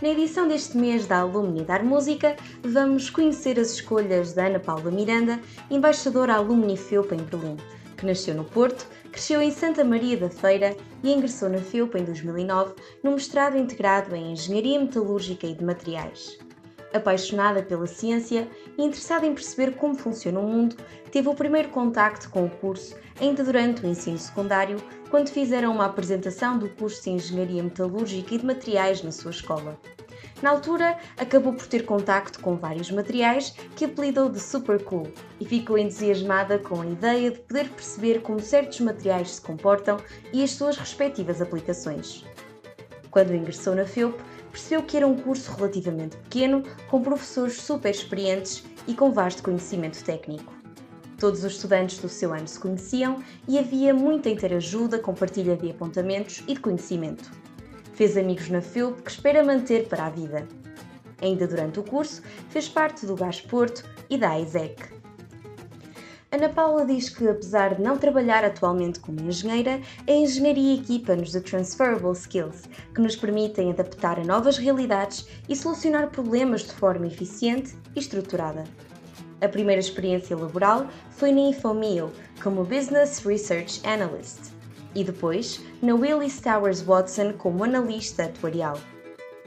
Na edição deste mês da Alumni Dar Música, vamos conhecer as escolhas da Ana Paula Miranda, embaixadora Alumni FEUP em Berlim, que nasceu no Porto, cresceu em Santa Maria da Feira e ingressou na FEUP em 2009 no mestrado integrado em Engenharia Metalúrgica e de Materiais. Apaixonada pela ciência e interessada em perceber como funciona o mundo, teve o primeiro contacto com o curso ainda durante o ensino secundário, quando fizeram uma apresentação do curso de Engenharia Metalúrgica e de Materiais na sua escola. Na altura, acabou por ter contacto com vários materiais que apelidou de Super Cool e ficou entusiasmada com a ideia de poder perceber como certos materiais se comportam e as suas respectivas aplicações. Quando ingressou na FEUP, percebeu que era um curso relativamente pequeno, com professores super experientes e com vasto conhecimento técnico. Todos os estudantes do seu ano se conheciam e havia muita interajuda com partilha de apontamentos e de conhecimento. Fez amigos na FEUP que espera manter para a vida. Ainda durante o curso, fez parte do Gás Porto e da AISEC. Ana Paula diz que, apesar de não trabalhar atualmente como engenheira, a engenharia equipa-nos de transferable skills, que nos permitem adaptar a novas realidades e solucionar problemas de forma eficiente e estruturada. A primeira experiência laboral foi na Infomio, como Business Research Analyst, e depois na Willis Towers Watson como analista atuarial.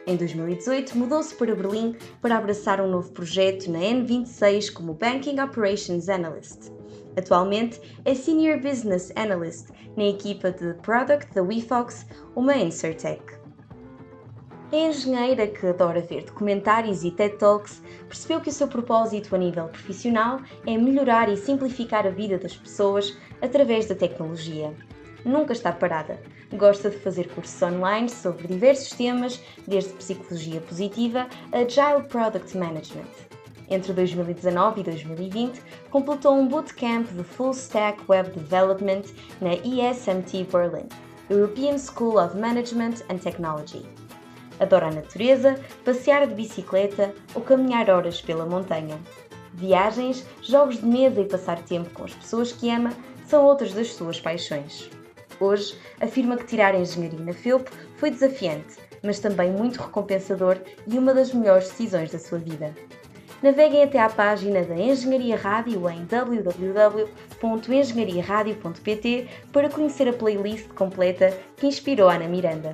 Em 2018, mudou-se para Berlim para abraçar um novo projeto na N26 como Banking Operations Analyst. Atualmente é Senior Business Analyst na equipa de Product da WeFox, uma Insertec. A engenheira que adora ver documentários e TED Talks percebeu que o seu propósito a nível profissional é melhorar e simplificar a vida das pessoas através da tecnologia nunca está parada. Gosta de fazer cursos online sobre diversos temas, desde psicologia positiva a Agile Product Management. Entre 2019 e 2020, completou um bootcamp de Full Stack Web Development na ESMT Berlin, European School of Management and Technology. Adora a natureza, passear de bicicleta ou caminhar horas pela montanha. Viagens, jogos de mesa e passar tempo com as pessoas que ama são outras das suas paixões. Hoje, afirma que tirar a engenharia na FEUP foi desafiante, mas também muito recompensador e uma das melhores decisões da sua vida. Naveguem até à página da Engenharia Rádio em www.engenhariaradio.pt para conhecer a playlist completa que inspirou Ana Miranda.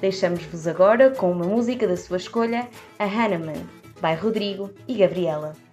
Deixamos-vos agora com uma música da sua escolha, a Hanneman, by Rodrigo e Gabriela.